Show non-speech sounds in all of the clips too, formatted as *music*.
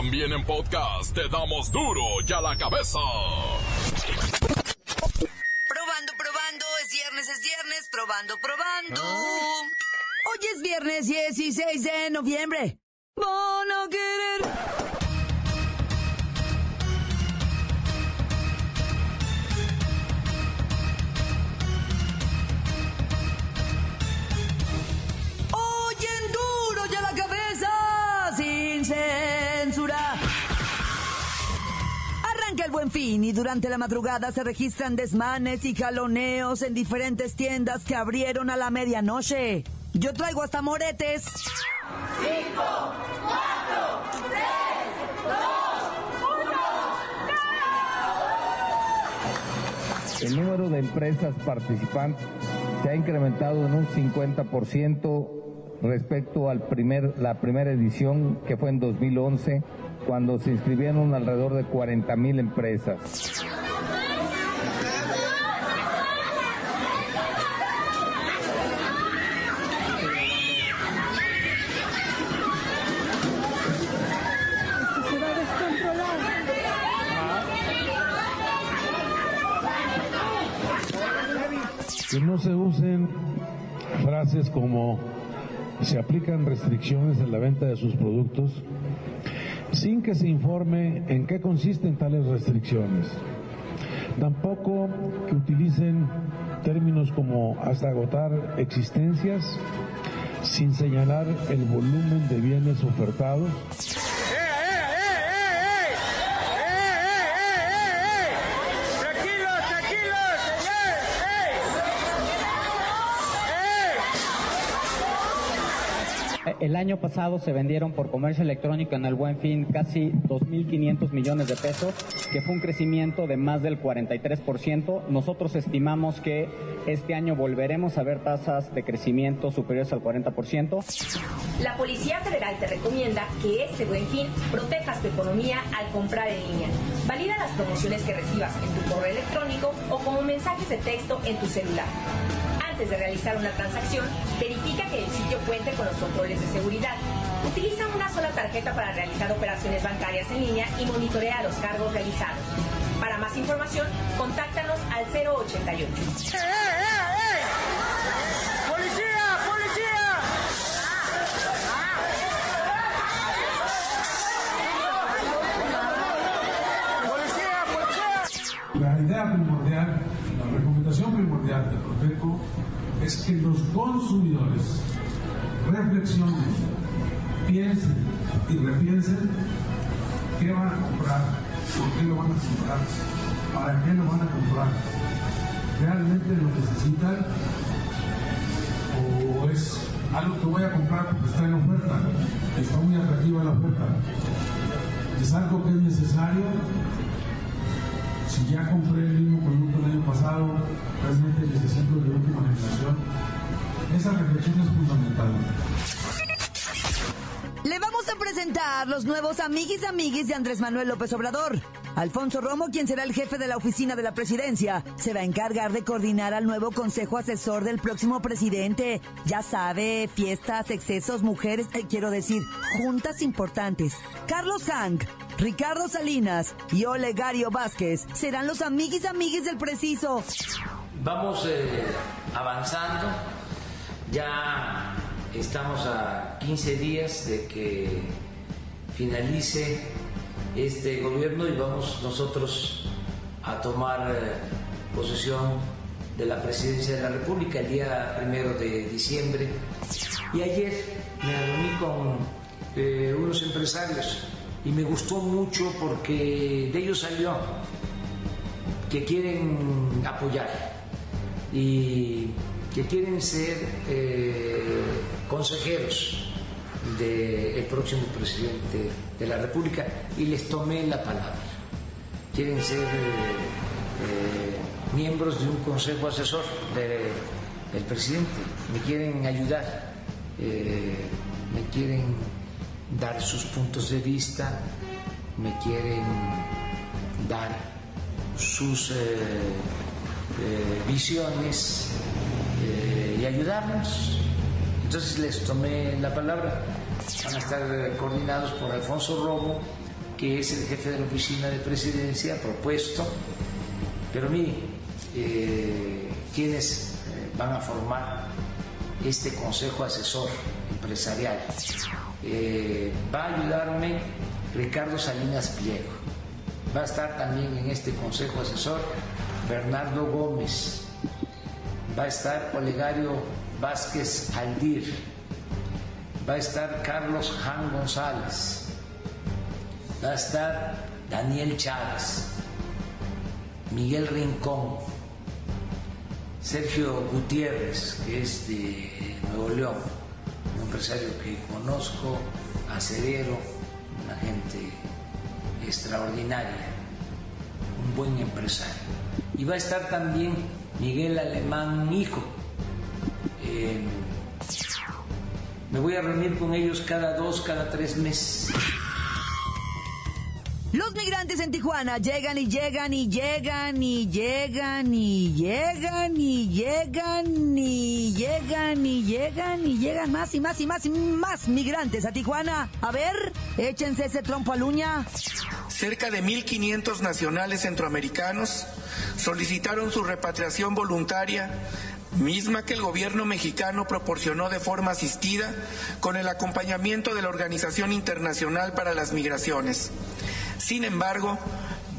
También en podcast te damos duro y a la cabeza. Probando, probando, es viernes, es viernes, probando, probando. Hoy es viernes 16 de noviembre. Van a querer. El buen fin y durante la madrugada se registran desmanes y jaloneos en diferentes tiendas que abrieron a la medianoche. Yo traigo hasta moretes. El número de empresas participantes se ha incrementado en un 50% respecto al primer, la primera edición que fue en 2011, cuando se inscribieron alrededor de 40 mil empresas. que no se usen frases como se aplican restricciones en la venta de sus productos sin que se informe en qué consisten tales restricciones. Tampoco que utilicen términos como hasta agotar existencias sin señalar el volumen de bienes ofertados El año pasado se vendieron por comercio electrónico en el Buen Fin casi 2.500 millones de pesos, que fue un crecimiento de más del 43%. Nosotros estimamos que este año volveremos a ver tasas de crecimiento superiores al 40%. La Policía Federal te recomienda que este buen fin protejas tu economía al comprar en línea. Valida las promociones que recibas en tu correo electrónico o como mensajes de texto en tu celular. Antes de realizar una transacción, verifica que el sitio cuente con los controles de seguridad. Utiliza una sola tarjeta para realizar operaciones bancarias en línea y monitorea los cargos realizados. Para más información, contáctanos al 088. ¡Ey, ey, ey! ¡Policía, policía! ¡Policía, policía! La idea primordial, la recomendación primordial de Profeco es que los consumidores reflexionen, piensen y repiensen qué van a comprar, por qué lo van a comprar, para qué lo van a comprar. ¿Realmente lo necesitan o es algo que voy a comprar porque está en oferta? Está muy atractiva la oferta. ¿Es algo que es necesario? si ya compré el mismo producto el año pasado, realmente necesito el de última generación. Esa reflexión es fundamental. Le vamos a presentar los nuevos amiguis amiguis de Andrés Manuel López Obrador. Alfonso Romo, quien será el jefe de la oficina de la presidencia, se va a encargar de coordinar al nuevo consejo asesor del próximo presidente. Ya sabe, fiestas, excesos, mujeres, eh, quiero decir, juntas importantes. Carlos Hank, Ricardo Salinas y Olegario Vázquez serán los amiguis amiguis del preciso. Vamos eh, avanzando, ya estamos a 15 días de que finalice este gobierno y vamos nosotros a tomar eh, posesión de la presidencia de la República el día primero de diciembre. Y ayer me reuní con eh, unos empresarios y me gustó mucho porque de ellos salió que quieren apoyar y que quieren ser eh, consejeros del próximo presidente de la República y les tomé la palabra. Quieren ser eh, eh, miembros de un consejo asesor de- del presidente, me quieren ayudar, me quieren dar sus puntos de vista, me quieren dar sus eh, visiones eh, y ayudarnos. Entonces les tomé la palabra. Van a estar eh, coordinados por Alfonso Romo, que es el jefe de la oficina de presidencia, propuesto. Pero mire, eh, quienes van a formar este consejo asesor empresarial. Va a ayudarme Ricardo Salinas Pliego. Va a estar también en este consejo asesor Bernardo Gómez. Va a estar Olegario Vázquez Aldir. Va a estar Carlos Jan González. Va a estar Daniel Chávez. Miguel Rincón. Sergio Gutiérrez, que es de Nuevo León, un empresario que conozco, acerero, una gente extraordinaria, un buen empresario. Y va a estar también Miguel Alemán Hijo. Eh, me voy a reunir con ellos cada dos, cada tres meses. Los migrantes en Tijuana llegan y llegan y llegan y llegan y llegan y llegan y llegan y llegan y llegan más y más y más y más migrantes a Tijuana. A ver, échense ese trompo a luña. Cerca de 1.500 nacionales centroamericanos solicitaron su repatriación voluntaria misma que el gobierno mexicano proporcionó de forma asistida con el acompañamiento de la Organización Internacional para las Migraciones. Sin embargo,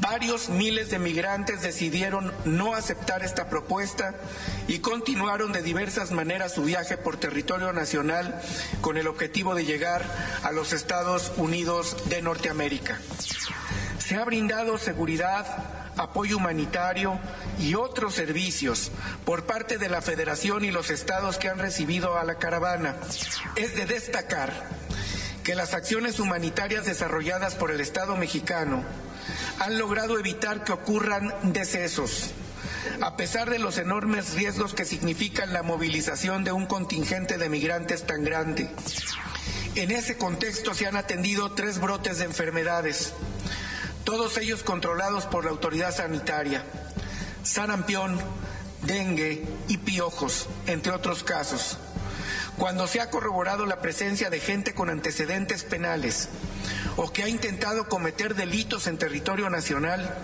varios miles de migrantes decidieron no aceptar esta propuesta y continuaron de diversas maneras su viaje por territorio nacional con el objetivo de llegar a los Estados Unidos de Norteamérica. Se ha brindado seguridad, apoyo humanitario y otros servicios por parte de la Federación y los estados que han recibido a la caravana. Es de destacar que las acciones humanitarias desarrolladas por el Estado mexicano han logrado evitar que ocurran decesos, a pesar de los enormes riesgos que significan la movilización de un contingente de migrantes tan grande. En ese contexto se han atendido tres brotes de enfermedades, todos ellos controlados por la autoridad sanitaria. Sarampión, dengue y piojos, entre otros casos. Cuando se ha corroborado la presencia de gente con antecedentes penales o que ha intentado cometer delitos en territorio nacional,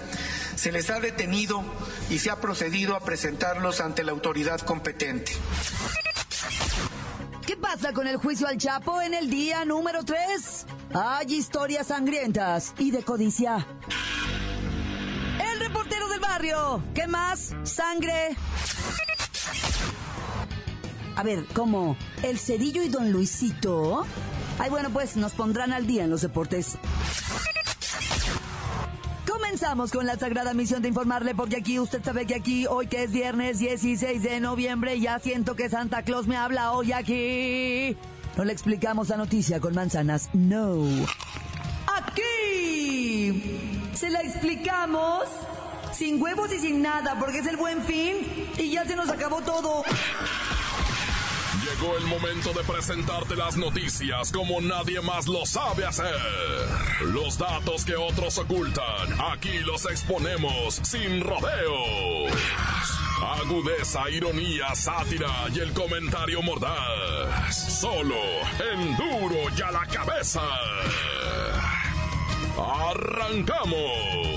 se les ha detenido y se ha procedido a presentarlos ante la autoridad competente. ¿Qué pasa con el juicio al Chapo en el día número 3? Hay historias sangrientas y de codicia. El reportero del barrio. ¿Qué más? Sangre. A ver, ¿cómo? ¿El Cedillo y Don Luisito? Ay, bueno, pues nos pondrán al día en los deportes. Comenzamos con la sagrada misión de informarle, porque aquí usted sabe que aquí, hoy que es viernes 16 de noviembre, ya siento que Santa Claus me habla hoy aquí. No le explicamos la noticia con manzanas, no. Aquí se la explicamos sin huevos y sin nada, porque es el buen fin y ya se nos acabó todo. Llegó el momento de presentarte las noticias como nadie más lo sabe hacer. Los datos que otros ocultan, aquí los exponemos sin rodeos. Agudeza, ironía, sátira y el comentario mordaz. Solo en duro y a la cabeza. ¡Arrancamos!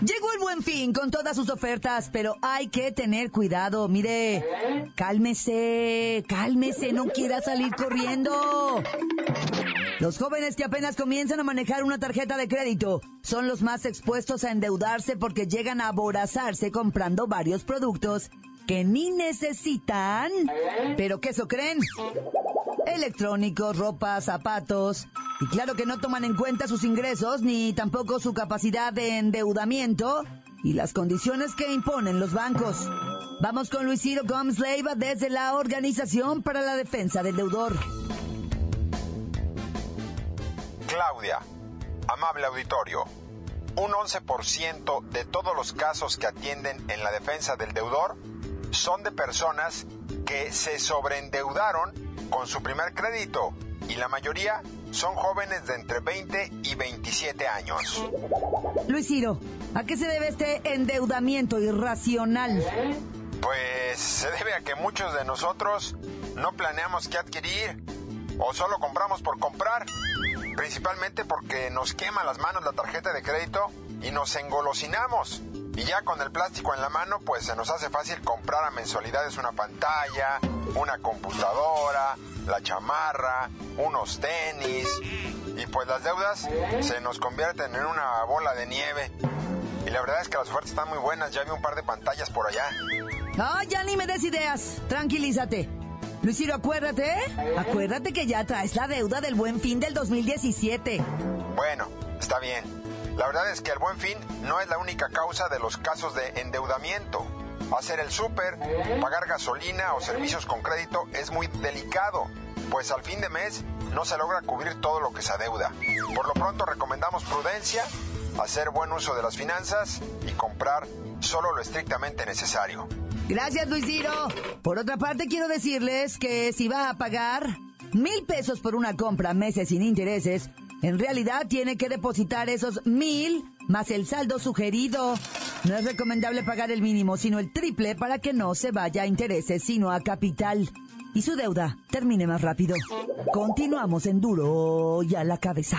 Llegó el buen fin con todas sus ofertas, pero hay que tener cuidado. Mire, cálmese, cálmese, no quiera salir corriendo. Los jóvenes que apenas comienzan a manejar una tarjeta de crédito son los más expuestos a endeudarse porque llegan a aborazarse comprando varios productos que ni necesitan. ¿Pero qué eso creen? Electrónicos, ropa, zapatos. Y claro que no toman en cuenta sus ingresos ni tampoco su capacidad de endeudamiento y las condiciones que imponen los bancos. Vamos con Luis Ciro Gómez Leiva desde la Organización para la Defensa del Deudor. Claudia, amable auditorio, un 11% de todos los casos que atienden en la defensa del deudor son de personas que se sobreendeudaron con su primer crédito y la mayoría son jóvenes de entre 20 y 27 años. Luis Ciro, ¿a qué se debe este endeudamiento irracional? Pues se debe a que muchos de nosotros no planeamos qué adquirir o solo compramos por comprar, principalmente porque nos quema las manos la tarjeta de crédito y nos engolosinamos. Y ya con el plástico en la mano, pues se nos hace fácil comprar a mensualidades una pantalla, una computadora, la chamarra, unos tenis. Y pues las deudas se nos convierten en una bola de nieve. Y la verdad es que las ofertas están muy buenas, ya vi un par de pantallas por allá. No, ya ni me des ideas. Tranquilízate. Luisiro, acuérdate, ¿eh? Acuérdate que ya traes la deuda del buen fin del 2017. Bueno, está bien. La verdad es que el buen fin no es la única causa de los casos de endeudamiento. Hacer el súper, pagar gasolina o servicios con crédito es muy delicado, pues al fin de mes no se logra cubrir todo lo que se adeuda. Por lo pronto recomendamos prudencia, hacer buen uso de las finanzas y comprar solo lo estrictamente necesario. Gracias, Luis. Por otra parte, quiero decirles que si va a pagar mil pesos por una compra meses sin intereses, en realidad tiene que depositar esos mil más el saldo sugerido. No es recomendable pagar el mínimo, sino el triple para que no se vaya a intereses, sino a capital. Y su deuda termine más rápido. Continuamos en duro y a la cabeza.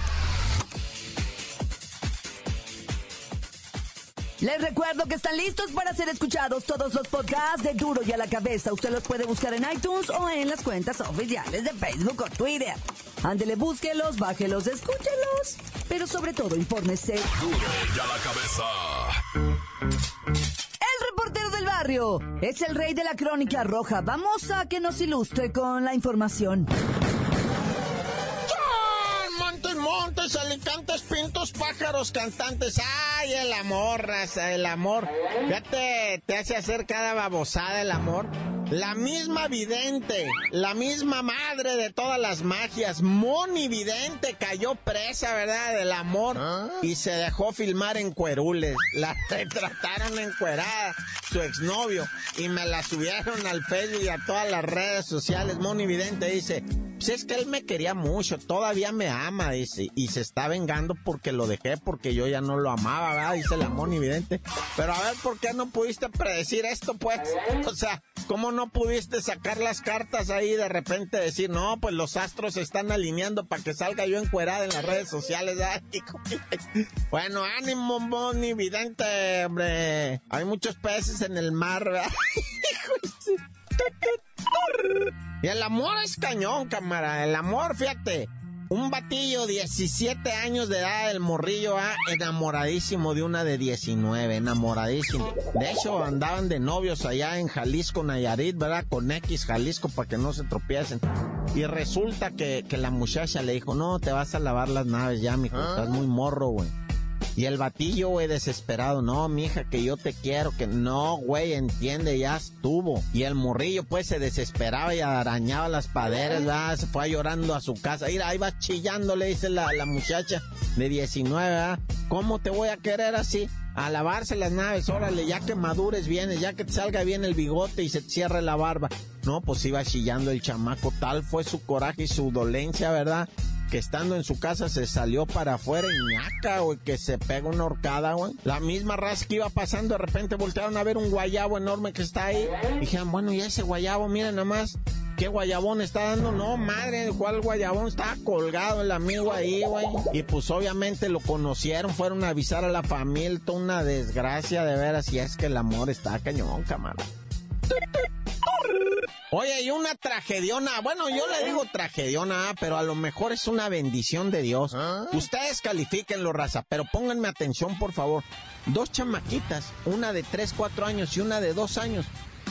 Les recuerdo que están listos para ser escuchados todos los podcasts de Duro y a la Cabeza. Usted los puede buscar en iTunes o en las cuentas oficiales de Facebook o Twitter. Ándele, búsquelos, bájelos, escúchelos. Pero sobre todo, infórmese. Duro y a la cabeza. El reportero del barrio es el rey de la crónica roja. Vamos a que nos ilustre con la información. Pájaros, cantantes. Ay, el amor, raza, el amor. Fíjate, te hace hacer cada babosada el amor. La misma vidente, la misma madre de todas las magias, Moni Vidente, cayó presa, ¿verdad? Del amor y se dejó filmar en cuerules. La retrataron encuerada, su exnovio, y me la subieron al Facebook y a todas las redes sociales. Moni Vidente dice, pues es que él me quería mucho, todavía me ama, dice, y se está vengando porque lo dejé, porque yo ya no lo amaba, ¿verdad? Dice la Moni Vidente. Pero a ver, ¿por qué no pudiste predecir esto, pues? O sea, ¿cómo no pudiste sacar las cartas ahí y de repente decir, no, pues los astros se están alineando para que salga yo encuerada en las redes sociales? Hijo. bueno, ánimo, Moni Vidente, hombre. Hay muchos peces en el mar, ¿verdad? *laughs* Y el amor es cañón, cámara. El amor, fíjate. Un batillo, 17 años de edad, el morrillo, ah, enamoradísimo de una de 19, enamoradísimo. De hecho, andaban de novios allá en Jalisco, Nayarit, ¿verdad? Con X Jalisco para que no se tropiecen. Y resulta que, que la muchacha le dijo, no, te vas a lavar las naves ya, mijo, estás muy morro, güey. Y el batillo, güey, desesperado, no, mija, que yo te quiero, que no, güey, entiende, ya estuvo. Y el morrillo, pues, se desesperaba y arañaba las paderas, ¿verdad? Se fue llorando a su casa. Mira, ahí va chillando, le dice la, la muchacha de 19, ¿verdad? ¿Cómo te voy a querer así? A lavarse las naves, órale, ya que madures bien, ya que te salga bien el bigote y se te cierre la barba. No, pues iba chillando el chamaco, tal fue su coraje y su dolencia, ¿verdad? Que estando en su casa se salió para afuera y ñaca, güey, que se pega una horcada, güey. La misma raza que iba pasando, de repente voltearon a ver un guayabo enorme que está ahí. Dijeron, bueno, y ese guayabo, miren nada más. ¿Qué guayabón está dando? No, madre, ¿cuál guayabón? Estaba colgado el amigo ahí, güey. Y pues obviamente lo conocieron, fueron a avisar a la familia, toda una desgracia de veras. Y es que el amor está cañón, camarada. Oye, y una tragediona, bueno, yo le digo tragediona, pero a lo mejor es una bendición de Dios. Ustedes califíquenlo, raza, pero pónganme atención, por favor. Dos chamaquitas, una de 3, 4 años y una de 2 años,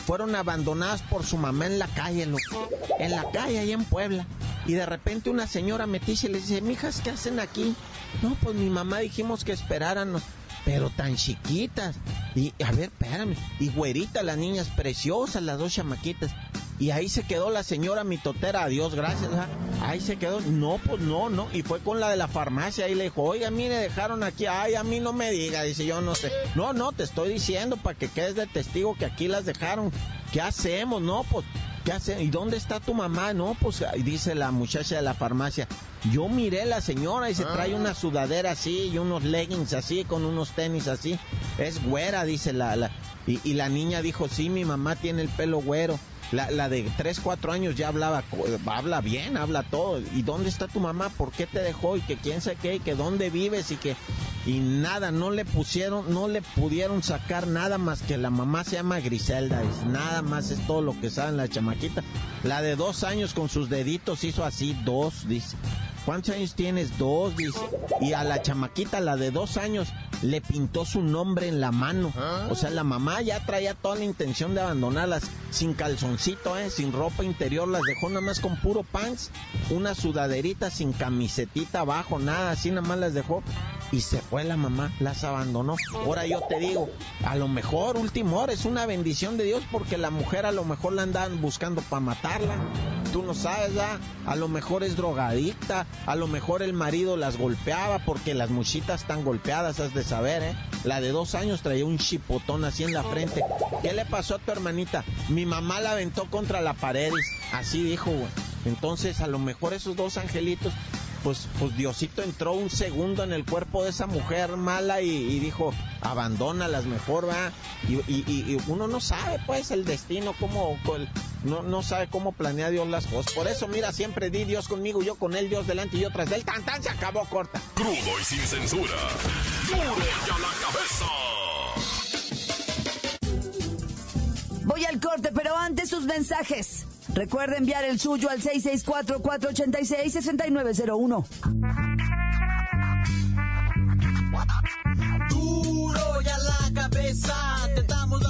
fueron abandonadas por su mamá en la calle, loco. En la calle, ahí en Puebla. Y de repente una señora metiche les dice, mijas, ¿qué hacen aquí? No, pues mi mamá dijimos que esperaran pero tan chiquitas. Y, a ver, espérame. Y güerita, las niñas preciosas, las dos chamaquitas. Y ahí se quedó la señora mitotera, adiós, gracias. ¿ah? Ahí se quedó, no, pues no, no. Y fue con la de la farmacia y le dijo, oiga, mire, dejaron aquí, ay, a mí no me diga, dice, yo no sé. No, no, te estoy diciendo para que quedes de testigo que aquí las dejaron. ¿Qué hacemos? No, pues, ¿qué hacemos? ¿Y dónde está tu mamá? No, pues, dice la muchacha de la farmacia. Yo miré a la señora y se trae una sudadera así y unos leggings así con unos tenis así. Es güera, dice la, la y, y la niña dijo, sí, mi mamá tiene el pelo güero. La, de 3, 4 años ya hablaba, habla bien, habla todo. ¿Y dónde está tu mamá? ¿Por qué te dejó? Y que quién sabe qué, y que dónde vives y que... Y nada, no le pusieron, no le pudieron sacar nada más que la mamá se llama Griselda. Dice, nada más es todo lo que sabe la chamaquita. La de dos años con sus deditos hizo así, dos, dice. ¿Cuántos años tienes? Dos, dice. Y a la chamaquita, la de dos años, le pintó su nombre en la mano. O sea, la mamá ya traía toda la intención de abandonarlas sin calzoncito, ¿eh? sin ropa interior, las dejó nada más con puro pants, una sudaderita sin camisetita abajo, nada, así nada más las dejó. Y se fue la mamá, las abandonó. Ahora yo te digo, a lo mejor, último hora, es una bendición de Dios porque la mujer a lo mejor la andan buscando para matarla. Tú no sabes, ¿verdad? A lo mejor es drogadicta, a lo mejor el marido las golpeaba porque las muchitas están golpeadas, has de saber, ¿eh? La de dos años traía un chipotón así en la frente. ¿Qué le pasó a tu hermanita? Mi mamá la aventó contra la pared, así dijo, güey. Entonces, a lo mejor esos dos angelitos pues, pues Diosito entró un segundo en el cuerpo de esa mujer mala y, dijo, abandónalas mejor, va. Y, y, uno no sabe, pues, el destino, cómo, no, no sabe cómo planea Dios las cosas. Por eso, mira, siempre di Dios conmigo, yo con él, Dios delante y yo tras del Tan, tan, se acabó corta. Crudo y sin censura. Duro ya la cabeza. Voy al corte, pero antes sus mensajes. Recuerda enviar el suyo al 664-486-6901. Duro ya la cabeza, te damos las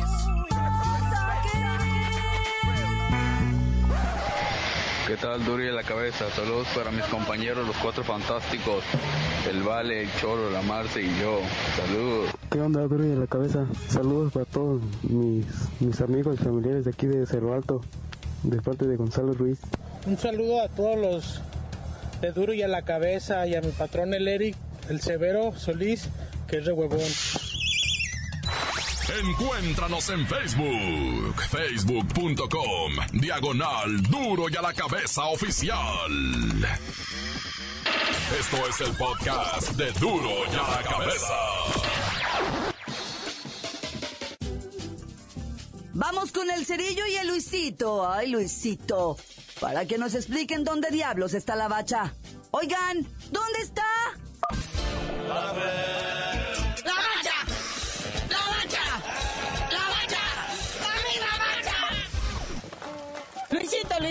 ¿Qué tal, Duri de la cabeza? Saludos para mis compañeros, los cuatro fantásticos, el Vale, el Choro, la Marce y yo. Saludos. ¿Qué onda, Duri de la cabeza? Saludos para todos mis, mis amigos y familiares de aquí de Cerro Alto, de parte de Gonzalo Ruiz. Un saludo a todos los de Duro y a la cabeza y a mi patrón el Eric, el Severo Solís, que es de huevón. Encuéntranos en Facebook, facebook.com, diagonal duro y a la cabeza oficial. Esto es el podcast de duro y a la cabeza. Vamos con el cerillo y el Luisito. Ay, Luisito. Para que nos expliquen dónde diablos está la bacha. Oigan, ¿dónde está? ¡La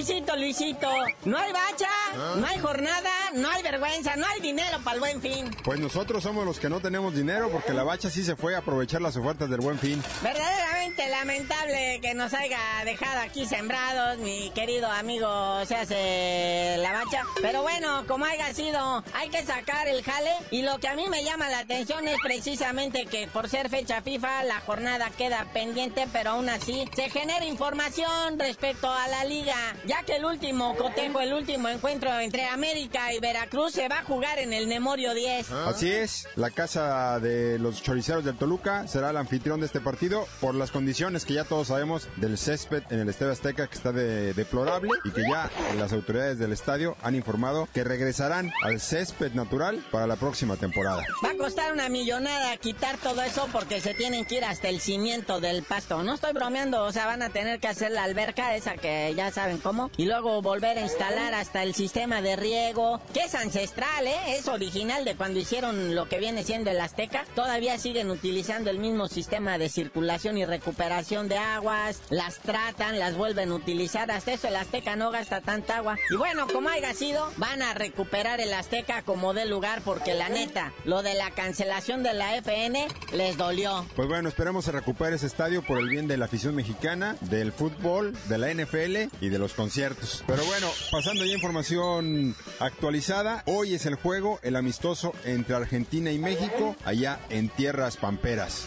Luisito, Luisito. No hay bacha, no hay jornada, no hay vergüenza, no hay dinero para el buen fin. Pues nosotros somos los que no tenemos dinero porque la bacha sí se fue a aprovechar las ofertas del buen fin. Verdaderamente lamentable que nos haya dejado aquí sembrados, mi querido amigo se hace la bacha. Pero bueno, como haya sido, hay que sacar el jale. Y lo que a mí me llama la atención es precisamente que por ser fecha FIFA, la jornada queda pendiente, pero aún así se genera información respecto a la liga, ya que el último cotejo, el último encuentro entre América y Veracruz se va a jugar en el Memorio 10. Así es, la casa de los choriceros del Toluca será el anfitrión de este partido por las condiciones que ya todos sabemos del césped en el Estadio Azteca que está de, deplorable y que ya las autoridades del estadio han informado que regresarán al césped natural para la próxima temporada. Va a costar una millonada quitar todo eso porque se tienen que ir hasta el cimiento del pasto. No estoy bromeando, o sea, van a tener que hacer la alberca esa que ya saben cómo y luego volver a instalar hasta el sistema de riego, que es ancestral, ¿eh? Es original de cuando hicieron lo que viene siendo el Azteca. Todavía siguen utilizando el mismo sistema de circulación y recuperación de aguas, las tratan, las vuelven a utilizar. Hasta eso el Azteca no gasta tanta agua. Y bueno, como haya sido, van a recuperar el Azteca como de lugar porque la neta, lo de la cancelación de la FN les dolió. Pues bueno, esperemos se recupere ese estadio por el bien de la afición mexicana, del fútbol, de la NFL y de los conciertos. Pero bueno, pasando ya información actualizada, hoy es el juego, el amistoso entre Argentina y México, allá en tierras pamperas.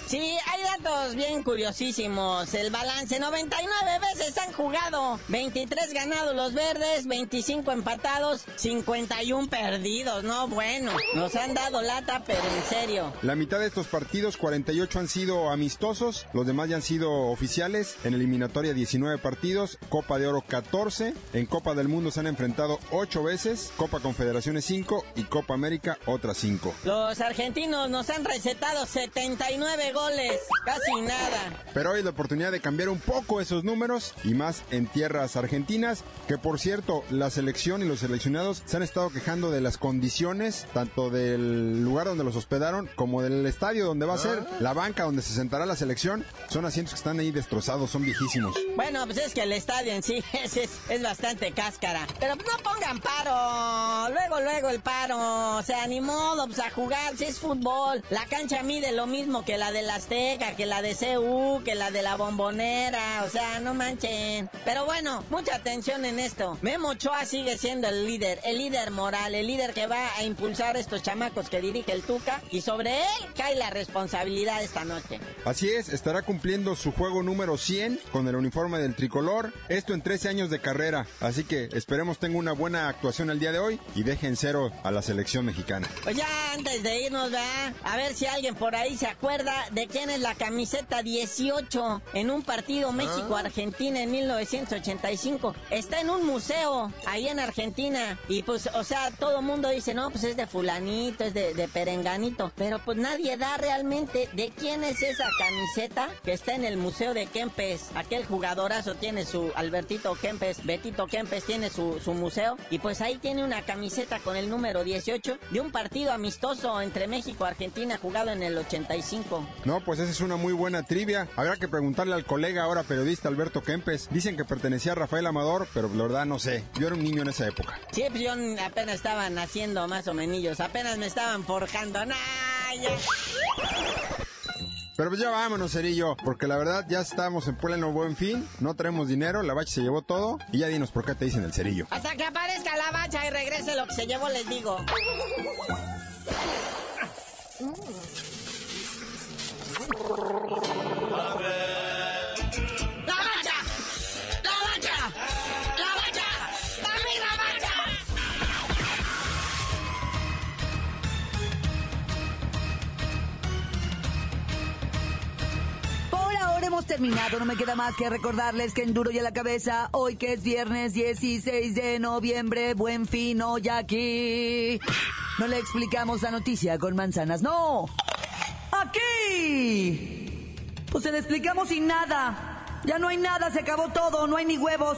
Datos bien curiosísimos. El balance, 99 veces han jugado, 23 ganados los verdes, 25 empatados, 51 perdidos. No, bueno, nos han dado lata, pero en serio. La mitad de estos partidos, 48 han sido amistosos, los demás ya han sido oficiales. En eliminatoria 19 partidos, Copa de Oro 14, en Copa del Mundo se han enfrentado 8 veces, Copa Confederaciones 5 y Copa América otras 5. Los argentinos nos han recetado 79 goles, casi nada. Pero hoy es la oportunidad de cambiar un poco esos números y más en tierras argentinas, que por cierto, la selección y los seleccionados se han estado quejando de las condiciones, tanto del lugar donde los hospedaron como del estadio donde va a ser, la banca donde se sentará la selección. Son asientos que están ahí destrozados, son viejísimos. Bueno, pues es que el estadio en sí *laughs* es, es, es bastante cáscara. Pero no pongan paro. Luego, luego el paro. O sea, ni modo, pues a jugar, si es fútbol. La cancha mide lo mismo que la de la Azteca, que la de CU, que la de la Bombonera. O sea, no manchen. Pero bueno, mucha atención en esto. Memo Ochoa sigue siendo el líder, el líder moral, el líder que va a impulsar estos chamacos que dirige el Tuca. Y sobre él cae la responsabilidad esta noche. Así es, estará cumpliendo su juego número 100 con el uniforme del tricolor. Esto en 13 años de carrera. Así que esperemos tenga una buena actuación el día de hoy y dejen cero a la selección mexicana. Pues ya antes de irnos, ¿verdad? A ver si alguien por ahí se acuerda de quién es la camiseta 18 en un partido México-Argentina en 1985. Está en un museo ahí en Argentina. Y pues, o sea, todo el mundo dice, no, pues es de fulanito, es de, de perenganito. Pero pues nadie da realmente de quién es esa camiseta que está en el museo de Kempes. Aquel jugadorazo tiene su Albertito Kempes, Betito Kempes tiene su, su museo. Y pues ahí tiene una camiseta con el número 18 de un partido amistoso entre México y Argentina jugado en el 85. No, pues esa es una muy buena trivia. Habrá que preguntarle al colega ahora periodista Alberto Kempes. Dicen que pertenecía a Rafael Amador, pero la verdad no sé. Yo era un niño en esa época. Sí, pues yo apenas estaba naciendo más o menos. Apenas me estaban forjando. ¡Nah, ya! Pero pues ya vámonos, Cerillo, porque la verdad ya estamos en pleno buen fin, no traemos dinero, la bacha se llevó todo y ya dinos por qué te dicen el Cerillo. Hasta que aparezca la bacha y regrese lo que se llevó, les digo. Hemos terminado, no me queda más que recordarles que en Duro y a la Cabeza, hoy que es viernes 16 de noviembre, buen fin hoy aquí. No le explicamos la noticia con manzanas, no. Aquí. Pues se le explicamos sin nada. Ya no hay nada, se acabó todo, no hay ni huevos.